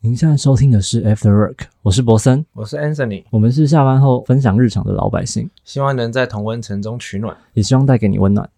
您现在收听的是 After Work，我是博森，我是 Anthony，我们是下班后分享日常的老百姓，希望能在同温层中取暖。也希望带给你温暖。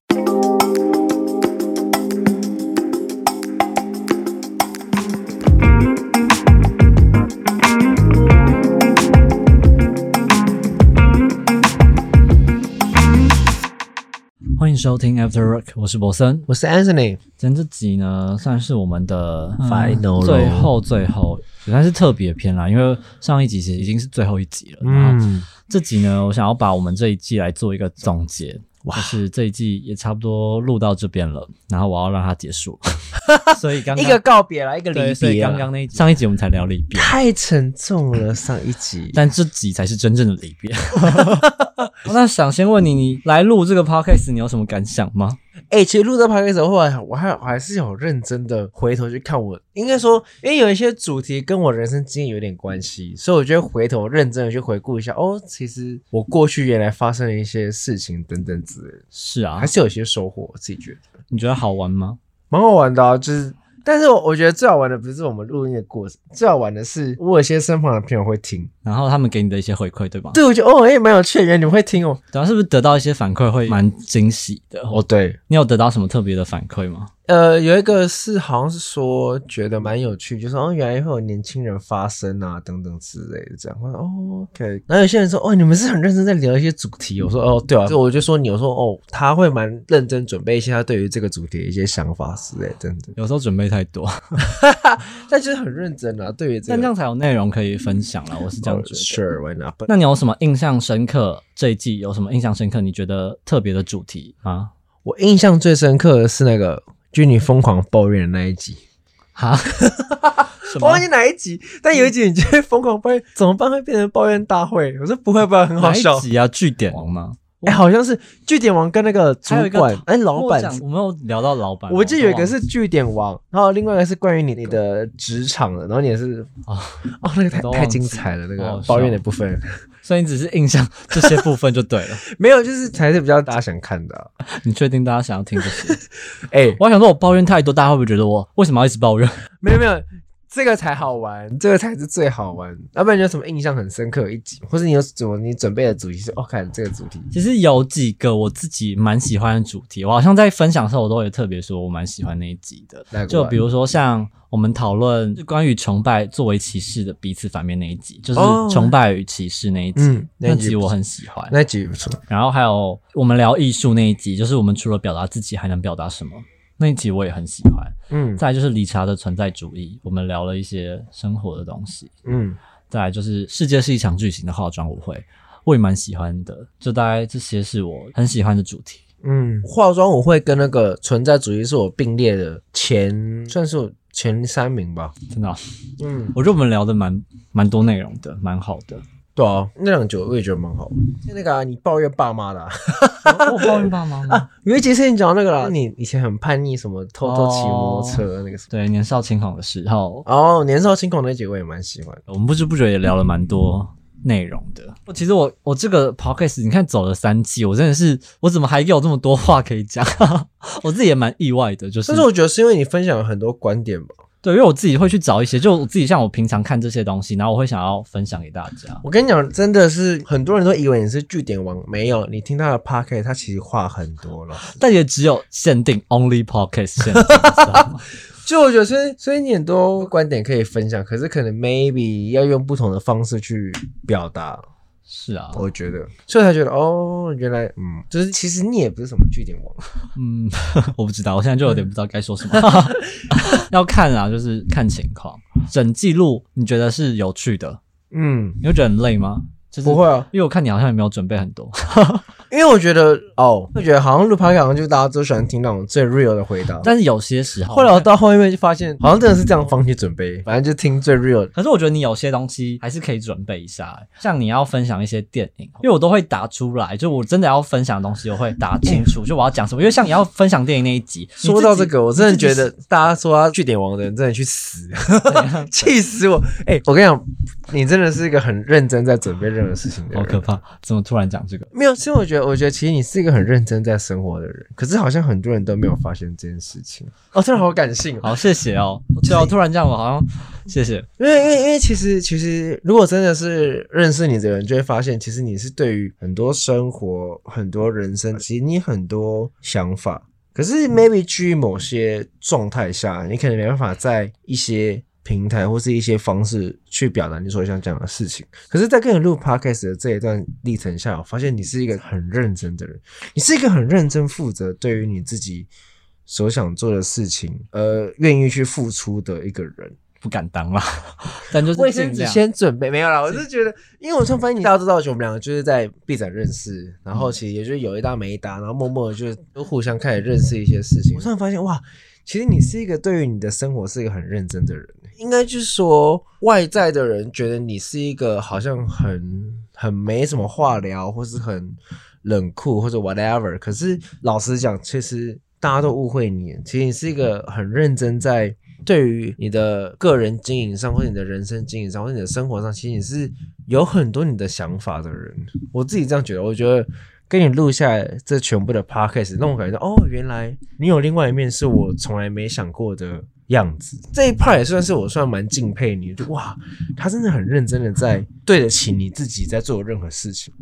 收听 After Work，我是博森。我是 Anthony，今天这集呢，算是我们的嗯 Final 最后最后，也算是特别篇啦，因为上一集其实已经是最后一集了。然后嗯，这集呢，我想要把我们这一季来做一个总结，就是这一季也差不多录到这边了，然后我要让它结束，所以刚刚一个告别了，一个对，离所以别。刚刚那上一集我们才聊离别，太沉重了，上一集。但这集才是真正的离别。那想先问你，你来录这个 podcast，你有什么感想吗？哎、其实录这 d c a s 后来我还我还是有认真的回头去看我，应该说，因为有一些主题跟我人生经验有点关系，所以我觉得回头认真的去回顾一下，哦，其实我过去原来发生的一些事情等等之类的，是啊还，是有一些收获，我自己觉得你觉得好玩吗？蛮好玩的啊，就是。但是我我觉得最好玩的不是我们录音的过程，最好玩的是我有些身旁的朋友会听，然后他们给你的一些回馈，对吧？对我觉得哦，哎、蛮有趣的，原来你们会听哦。对啊，是不是得到一些反馈会蛮惊喜的？哦，对，你有得到什么特别的反馈吗？呃，有一个是好像是说觉得蛮有趣，就是哦，原来会有年轻人发声啊，等等之类的这样。我说哦，OK。然后有些人说哦，你们是很认真在聊一些主题。我说哦，对啊，所以我就说你，我说哦，他会蛮认真准备一些他对于这个主题的一些想法之类的，等等。有时候准备太多，但就是很认真啊，对于这个。但这样才有内容可以分享了。我是这样哦觉得。Sure，why not？那你有什么印象深刻？这一季有什么印象深刻？你觉得特别的主题啊？我印象最深刻的是那个君你疯狂抱怨的那一集。哈？我忘？记哪一集，但有一集你就会疯狂抱怨，怎么办会变成抱怨大会？我说不会不会，很好笑哪一笑。集啊？据点王吗？哎、好像是据点王跟那个主管，哎、老板我没有聊到老板，我记得有一个是据点王，然后另外一个是关于你你的职场的，然后你也是忘了哦，哦，那个太太精彩了，那个抱怨的部分所以你只是印象这些部分就对了。没有，就是才是比较大家想看的啊、你确定大家想要听这些？哎、我还想说，我抱怨太多，大家会不会觉得我为什么要一直抱怨？没有没有，这个才好玩，这个才是最好玩。要不然你有什么印象很深刻一集，或是你有什么你准备的主题是哦，看这个主题，其实有几个我自己蛮喜欢的主题，我好像在分享的时候，我都会特别说我蛮喜欢那一集的。就比如说像我们讨论关于崇拜作为歧视的彼此反面那一集，就是哦崇拜与歧视那一集，嗯那集我很喜欢。那集不错。然后还有我们聊艺术那一集，就是我们除了表达自己还能表达什么那一集，我也很喜欢。嗯再来就是理查的存在主义，我们聊了一些生活的东西。嗯，再来就是世界是一场巨型的化妆舞会，我也蛮喜欢的。就大概这些是我很喜欢的主题。嗯，化妆舞会跟那个存在主义是我并列的前，算是我前三名吧。真的哦、嗯，我觉得我们聊的蛮蛮多内容的，蛮好的。对啊，那两酒我也觉得蛮好。就那个、啊、你抱怨爸妈的、啊，我抱怨爸妈吗？有一集是你讲那个啦，你以前很叛逆，什么偷偷骑摩托车、那个什么。对，年少轻狂的时候，哦，年少轻狂那集我也蛮喜欢。我们不知不觉也聊了蛮多内容的。其实我我这个 podcast 你看走了三季，我真的是我怎么还有这么多话可以讲？我自己也蛮意外的，就是但是我觉得是因为你分享了很多观点吧。对，因为我自己会去找一些，就我自己像我平常看这些东西，然后我会想要分享给大家。我跟你讲，真的是很多人都以为你是据点王，没有，你听他的 p o c a s t 他其实话很多了。但也只有限定 only podcast 限定？就我觉得，所以所以你很多观点可以分享，可是可能 maybe 要用不同的方式去表达。是啊，我觉得，所以才觉得哦，原来嗯，就是其实你也不是什么据点王。嗯，我不知道，我现在就有点不知道该说什么。要看啊，就是看情况。整记录你觉得是有趣的，嗯，你会觉得很累吗？就是不会啊，因为我看你好像也没有准备很多。因为我觉得哦，我觉得好像录 p o 好像就大家都喜欢听那种最 real 的回答。但是有些时候，后来我到后面就发现，好像真的是这样放弃准备，反正就听最 real 的。可是我觉得你有些东西还是可以准备一下、欸像你要分享一些电影，因为我都会答出来，就我真的要分享的东西，我会答清楚，就我要讲什么。因为像你要分享电影那一集，说到这个，我真的觉得大家说他据点王的人真的去死，己 气死我！哎、我跟你讲，你真的是一个很认真在准备任何事情的人。好可怕，怎么突然讲这个？没有，是因为我觉得，我觉得其实你是一个很认真在生活的人，可是好像很多人都没有发现这件事情。哦，真的好感性哦。好，谢谢哦。对啊，突然这样，我好像谢谢。因为因为因为其实其实，如果真的是认识你的人，就会发现，其实你是对于很多生活、很多人生，其实你很多想法。可是 maybe 基于某些状态下，你可能没办法在一些平台或是一些方式去表达你所想讲的事情。可是，在跟你录 podcast 的这一段历程下，我发现你是一个很认真的人，你是一个很认真负责对于你自己所想做的事情，呃，愿意去付出的一个人。不敢当啦，但就是卫生纸先准备没有啦，我是觉得，因为我突然发现你 大家都知道，我们两个就是在 B 展认识，然后其实也就是有一搭没一搭，然后默默的就都互相开始认识一些事情。我突然发现，哇，其实你是一个对于你的生活是一个很认真的人，应该就是说外在的人觉得你是一个好像很很没什么话聊，或是很冷酷或者 whatever，可是老实讲，其实大家都误会你，其实你是一个很认真在。对于你的个人经营上，或者你的人生经营上，或者你的生活上，其实你是有很多你的想法的人。我自己这样觉得，我觉得跟你录下这全部的 podcast，让我感觉到，哦，原来你有另外一面是我从来没想过的样子。这一 part 也算是我算蛮敬佩你，就哇，他真的很认真的在对得起你自己在做任何事情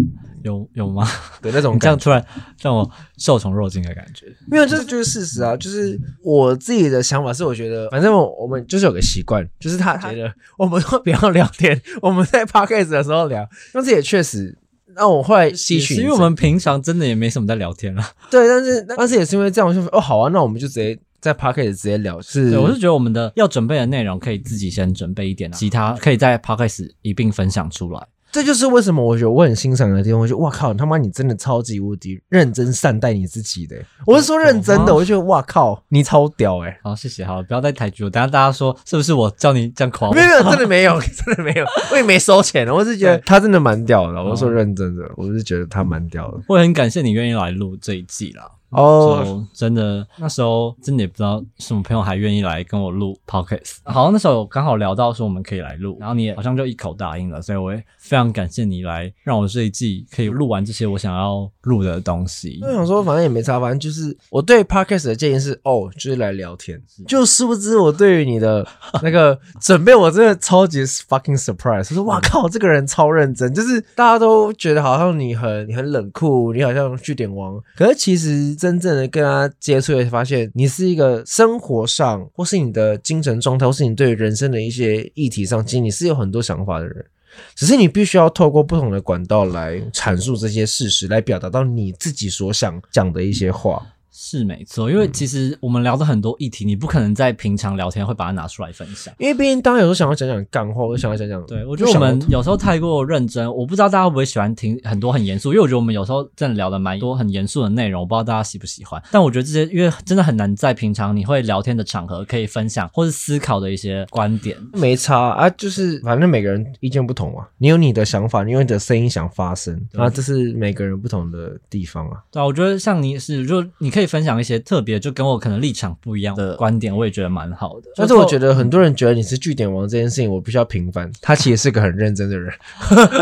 有有吗？的那种你这。样突然让我受宠若惊的感觉。没有，这就是事实啊。就是我自己的想法是，我觉得反正我我们就是有个习惯，就是他觉得我们都不要聊天，我们在 podcast 的时候聊。但是也确实让我后来吸取因为我们平常真的也没什么在聊天了。对，但是但是也是因为这样，我就说哦好啊，那我们就直接在 Pocket 直接聊。是，对，我是觉得我们的要准备的内容可以自己先准备一点、啊，其他可以在 Pocket 一并分享出来。这就是为什么我觉得我很欣赏你的地方。我觉得哇靠，他妈你真的超级无敌认真善待你自己的。我是说认真的，我就觉得哇靠，你超屌哎、好，谢谢，好，不要再抬举我，等下大家说是不是我叫你这样夸我没？有，真的没有，真的没有，我也没收钱，我是觉得他真的蛮屌的。我是说认真的，我是觉得他蛮屌的。我很感谢你愿意来录这一季啦。哦，就真的那时候真的也不知道什么朋友还愿意来跟我录 podcast，好像那时候刚好聊到说我们可以来录，然后你也好像就一口答应了，所以我也非常感谢你来让我这一季可以录完这些我想要录的东西。我想说，反正也没差，反正就是我对 podcast 的建议是，哦，就是来聊天。就殊不知我对于你的那个准备，我真的超级 fucking surprise。我说，哇靠，这个人超认真，就是大家都觉得好像你很你很冷酷，你好像据点王，可是其实真正的跟他接触，会发现你是一个生活上，或是你的精神状态，或是你对人生的一些议题上，其实你是有很多想法的人。只是你必须要透过不同的管道来阐述这些事实，来表达到你自己所想讲的一些话。是没错，因为其实我们聊的很多议题，你不可能在平常聊天会把它拿出来分享。因为毕竟，大家有时候想要讲讲干话，我想要讲讲，对，我觉得我们有时候太过认真，我不知道大家会不会喜欢听很多很严肃，因为我觉得我们有时候真的聊的蛮多很严肃的内容，我不知道大家喜不喜欢。但我觉得这些，因为真的很难在平常你会聊天的场合可以分享或是思考的一些观点。没差啊，就是反正每个人意见不同嘛，你有你的想法，你有你的声音想发声，对啊，这是每个人不同的地方啊。对啊，我觉得像你是，就你可以分享一些特别，就跟我可能立场不一样的观点，我也觉得蛮好的。但是我觉得很多人觉得你是据点王这件事情，我必须要平反，他其实是个很认真的人，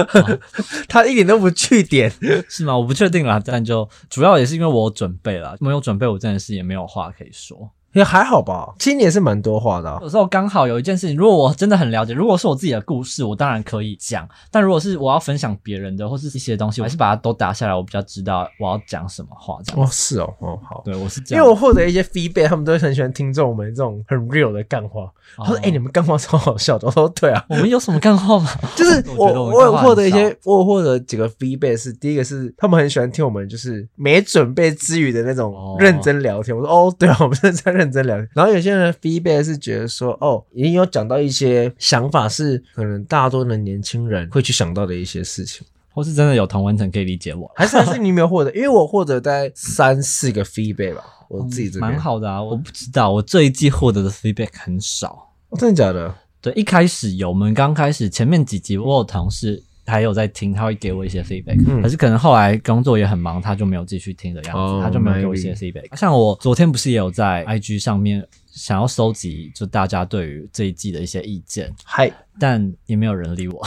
他一点都不据点。是吗？我不确定啦，但就主要也是因为我有准备啦，没有准备，我真的是也没有话可以说。也还好吧，其实也是蛮多话的、啊。有时候刚好有一件事情，如果我真的很了解，如果是我自己的故事，我当然可以讲；但如果是我要分享别人的或是一些东西，我还是把它都打下来，我比较知道我要讲什么话。这样，哦，是哦，哦好。对我是这样，因为我获得一些 feedback，他们都很喜欢听这种我们这种很 real 的干话。他说：“哦哎、你们干话超好笑的。”我说：“对啊，我们有什么干话吗？就是 我我有获得一些，我有获得几个 feedback 是，第一个是他们很喜欢听我们就是没准备之余的那种哦认真聊天。我说：哦，对啊，我们是在认真聊。然后有些人的 feedback 是觉得说：哦，已经有讲到一些想法是可能大多的年轻人会去想到的一些事情。或是真的有同文层可以理解我，还是还是你没有获得？因为我获得大概三四个 feedback 吧，我自己这边蛮。好的啊。我不知道，我这一季获得的 feedback 很少。哦真的假的？对，一开始有，我们刚开始前面几集，我有同事还有在听，他会给我一些 feedback，、嗯。可是可能后来工作也很忙，他就没有继续听的样子，哦他就没有给我一些 feedback。像我昨天不是也有在 IG 上面想要收集，就大家对于这一季的一些意见，嗨，但也没有人理我。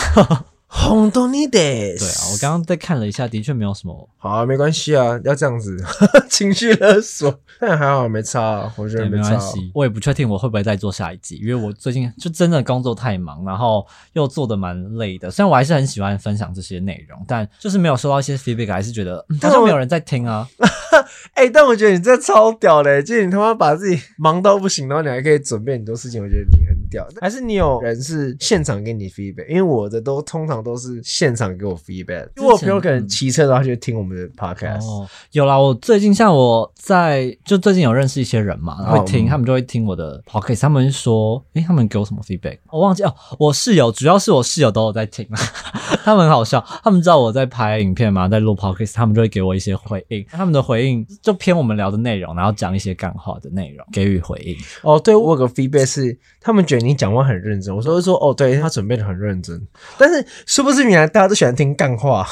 红豆你得对啊，我刚刚再看了一下，的确没有什么，好啊，没关系啊，要这样子 情绪勒索，但还好没差啊，我觉得，没。关系。我也不确定我会不会再做下一季，因为我最近就真的工作太忙，然后又做的蛮累的。虽然我还是很喜欢分享这些内容，但就是没有收到一些 feedback，还是觉得、嗯好像没有人在听啊。哎、但我觉得你这超屌的、就是你他妈把自己忙到不行，然后你还可以准备很多事情，我觉得你很屌。还是你有人是现场给你 feedback？因为我的都通常都是现场给我 feedback，因为我朋友可能骑车的话就听我们的 podcast。哦，有啦，我最近像我在就最近有认识一些人嘛，然后会听，嗯他们就会听我的 podcast，他们说，诶，他们给我什么 feedback？我忘记哦，我室友主要是我室友都有在听，他们很好笑，他们知道我在拍影片嘛，在录 podcast，他们就会给我一些回应，他们的回应就偏我们聊的内容，然后讲一些干话的内容，给予回应。哦，对我有个 feedback 是，他们觉得你讲话很认真，我说说哦，对他准备的很认真，但是是不是原来大家都喜欢听干话？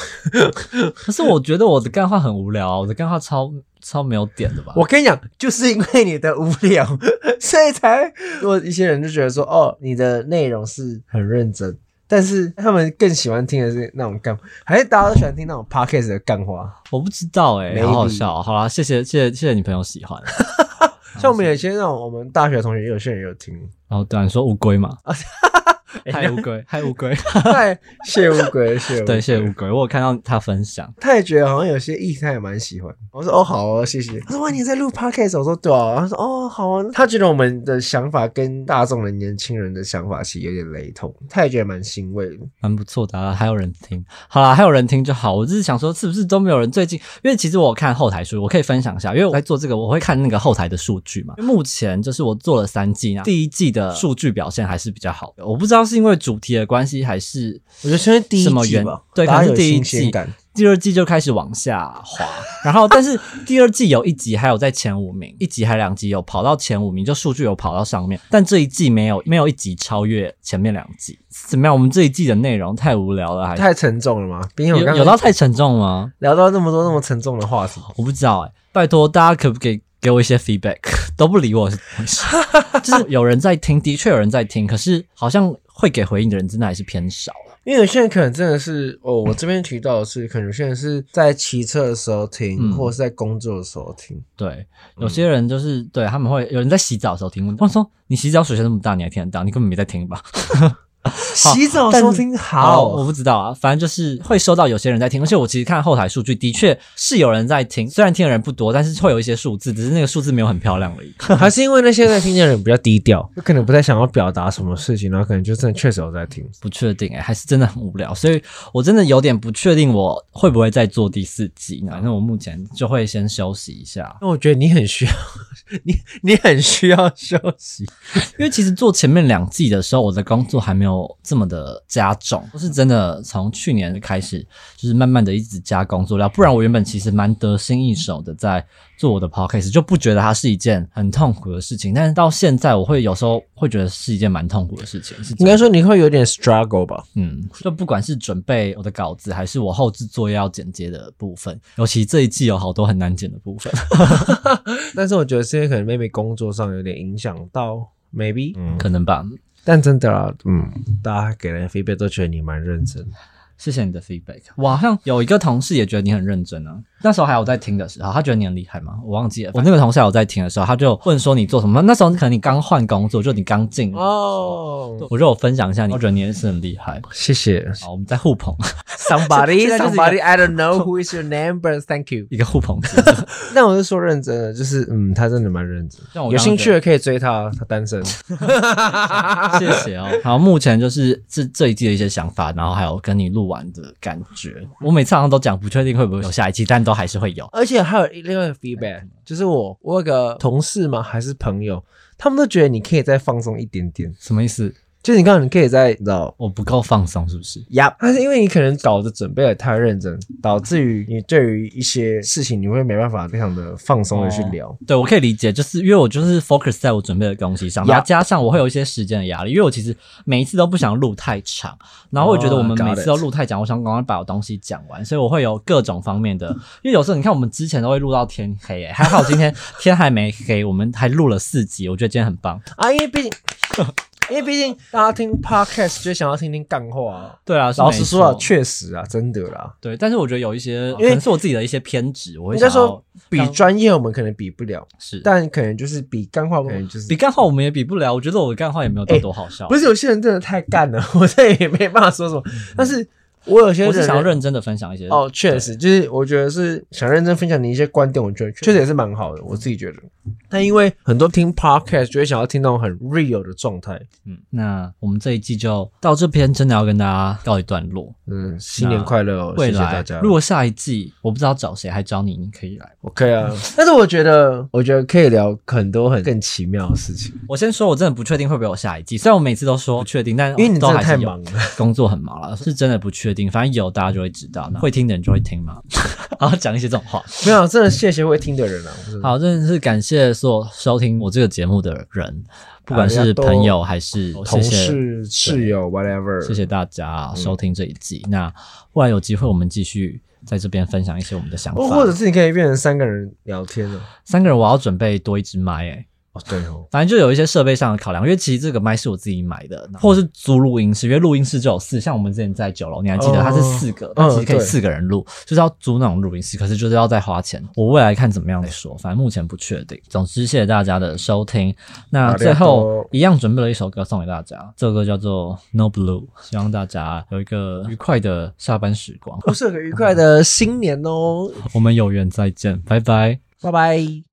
可是我觉得我的干话很无聊啊，我的干话超超没有点的吧？我跟你讲，就是因为你的无聊，所以才如果一些人就觉得说，哦，你的内容是很认真，但是他们更喜欢听的是那种干，还是大家都喜欢听那种 podcast 的干话？我不知道诶、Maybe 好好笑哦、好啦，谢谢谢谢谢谢你朋友喜欢。像我们有些那种我们大学同学，有些人有听，然后对啊，你说乌龟嘛？哎嗨乌龟，嗨乌龟，太谢乌龟，谢乌龟对，谢谢乌龟，我有看到他分享，他也觉得好像有些意思他也蛮喜欢。我说哦好哦，谢谢。他说哇你在录 podcast，我说对啊。他说哦好啊。他觉得我们的想法跟大众的年轻人的想法其实有点雷同，他也觉得蛮欣慰的。蛮不错的、啊，还有人听。好啦，还有人听就好。我只是想说，是不是都没有人最近？因为其实我看后台数，我可以分享一下，因为我在做这个，我会看那个后台的数据嘛。目前就是我做了三季啊，第一季的数据表现还是比较好的。我不知道是因为主题的关系，还是我觉得是因为第一什么原季吧，对，可大家有能是第一季。第二季就开始往下滑，然后但是第二季有一集还有在前五名，一集还两集有跑到前五名，就数据有跑到上面，但这一季没有 没有一集超越前面两集，怎么样？我们这一季的内容太无聊了，还是太沉重了吗？有到太沉重吗？聊到那么多那么沉重的话题，我不知道哎、拜托大家可不可以给我一些 feedback？都不理我？就是有人在听，的确有人在听，可是好像会给回应的人真的还是偏少了。因为有些人可能真的是哦，我这边提到的是，可能有些人是在骑车的时候听，嗯或者是在工作的时候听。对，有些人就是、对他们会有人在洗澡的时候听，我说你洗澡水声那么大，你还听得到？你根本没在听吧？洗澡但收听哦，好，我不知道啊，反正就是会收到有些人在听，而且我其实看后台数据，的确是有人在听，虽然听的人不多，但是会有一些数字，只是那个数字没有很漂亮而已。还是因为那些在听的人比较低调，就可能不太想要表达什么事情，然后可能就真的确实有在听。不确定哎、还是真的很无聊，所以我真的有点不确定我会不会再做第四季呢？那我目前就会先休息一下，那我觉得你很需要，你你很需要休息。因为其实做前面两季的时候，我的工作还没有这么的加重，我是真的从去年开始，就是慢慢的一直加工作量，不然我原本其实蛮得心应手的在做我的 podcast，就不觉得它是一件很痛苦的事情，但是到现在我会有时候会觉得是一件蛮痛苦的事情，是应该说你会有点 struggle 吧？嗯，就不管是准备我的稿子，还是我后制作业要剪接的部分，尤其这一季有好多很难剪的部分，但是我觉得这些可能 maybe 工作上有点影响到 maybe，嗯，可能吧。但真的，嗯，大家给人 feedback 都觉得你蛮认真。谢谢你的 feedback。我好像有一个同事也觉得你很认真啊。那时候还有在听的时候，他觉得你很厉害吗？我忘记了。我那个同事还有在听的时候，他就问说你做什么？那时候可能你刚换工作，就你刚进，哦，我就有分享一下你，我觉得你也是很厉害。谢谢好，我们在互捧，somebody somebody I don't know who is your name but thank you。一个互捧节目。但我是说认真的，就是嗯，他真的蛮认真。有兴趣的可以追他，他单身。谢谢哦。好，目前就是这这一季的一些想法，然后还有跟你录完的感觉。我每次好像都讲不确定会不会有下一季，但都还是会有。而且还有另外一个 feedback，就是我我有个同事嘛，还是朋友，他们都觉得你可以再放松一点点，什么意思？就是你刚刚你可以在你知道。我不够放松是不是？呀，但是因为你可能搞的准备的太认真，导致于你对于一些事情你会没办法非常的放松的去聊。对，我可以理解，就是因为我就是 focus 在我准备的东西上然后加上我会有一些时间的压力，因为我其实每一次都不想录太长，然后我觉得我们 Oh, 每次都录太长，我想赶快把我东西讲完，所以我会有各种方面的，因为有时候你看我们之前都会录到天黑，欸还好今天天还没黑，我们还录了四集，我觉得今天很棒。啊，因为毕竟因为毕竟大家听 podcast 就想要听听干话啊。对啊，老实说啊，确实啊，真的啦。对，但是我觉得有一些，可因为能是我自己的一些偏执，我会应该想说比专业我们可能比不了，是，但可能就是比干话，可能就是比干话我们也比不了。我觉得我的干话也没有到多好笑，不是有些人真的太干了，我这也没办法说什么。但是我有些我是想要认真的分享一些哦，确实就是我觉得是想认真分享你一些观点，我觉得确实也是蛮好的，我自己觉得。但因为很多听 podcast 就会想要听那种很 real 的状态，嗯，那我们这一季就到这边，真的要跟大家告一段落。嗯，新年快乐哦，谢谢大家。如果下一季我不知道找谁，还找你，你可以来。OK 啊，但是我觉得我觉得可以聊很多很更奇妙的事情，我先说，我真的不确定会不会有下一季，虽然我每次都说不确定，但因为你真的都还太忙了。工作很忙了，是真的不确定。反正有大家就会知道，那会听的人就会听嘛，然后讲一些这种话。没有，真的谢谢会听的人啊。我真的，好，真的是感谢所有收听我这个节目的人，不管是朋友还是同事、室友，whatever，谢谢大家收听这一季。那未来有机会，我们继续在这边分享一些我们的想法。或者是你可以变成三个人聊天了。三个人，我要准备多一支麦诶、哦，对哦，反正就有一些设备上的考量，因为其实这个麦是我自己买的，或是租录音室，因为录音室就有四，像我们之前在九楼，你还记得哦它是四个，它其实可以四个人录，就是要租那种录音室，可是就是要再花钱。我未来看怎么样再说，反正目前不确定。总之，谢谢大家的收听。那最后一样准备了一首歌送给大家，这首歌叫做《No Blue》，希望大家有一个愉快的下班时光。不是很愉快的新年哦，我们有缘再见，拜拜。拜拜。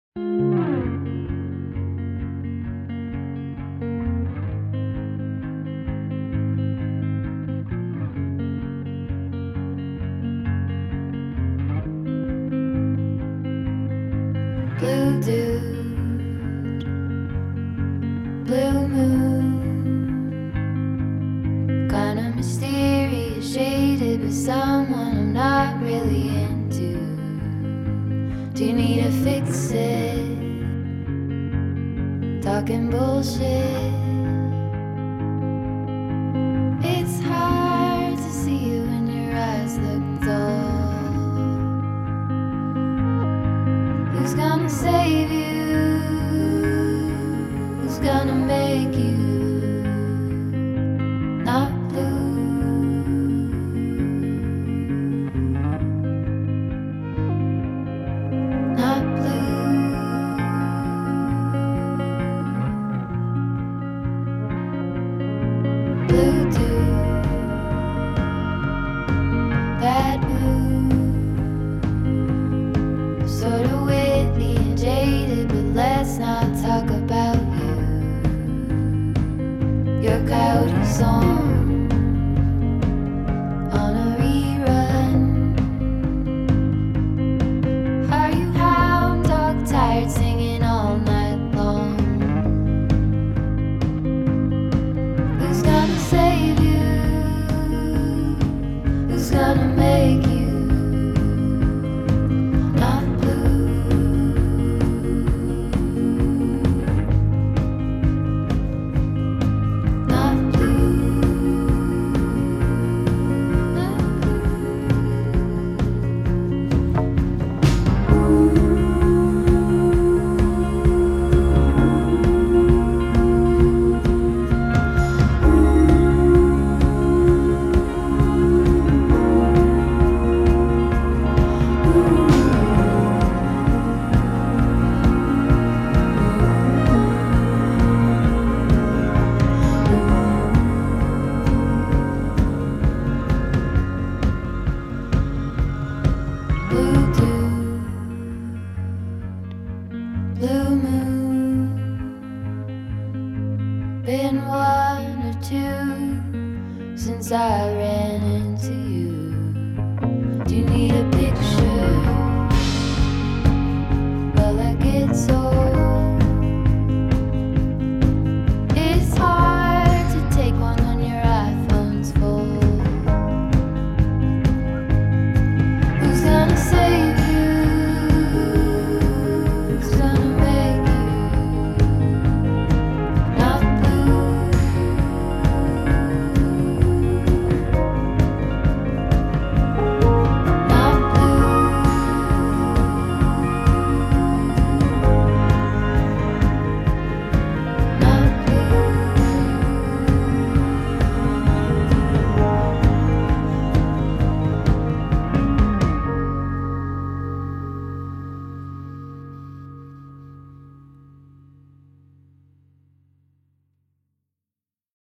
Do you need to fix it? Talking bullshit.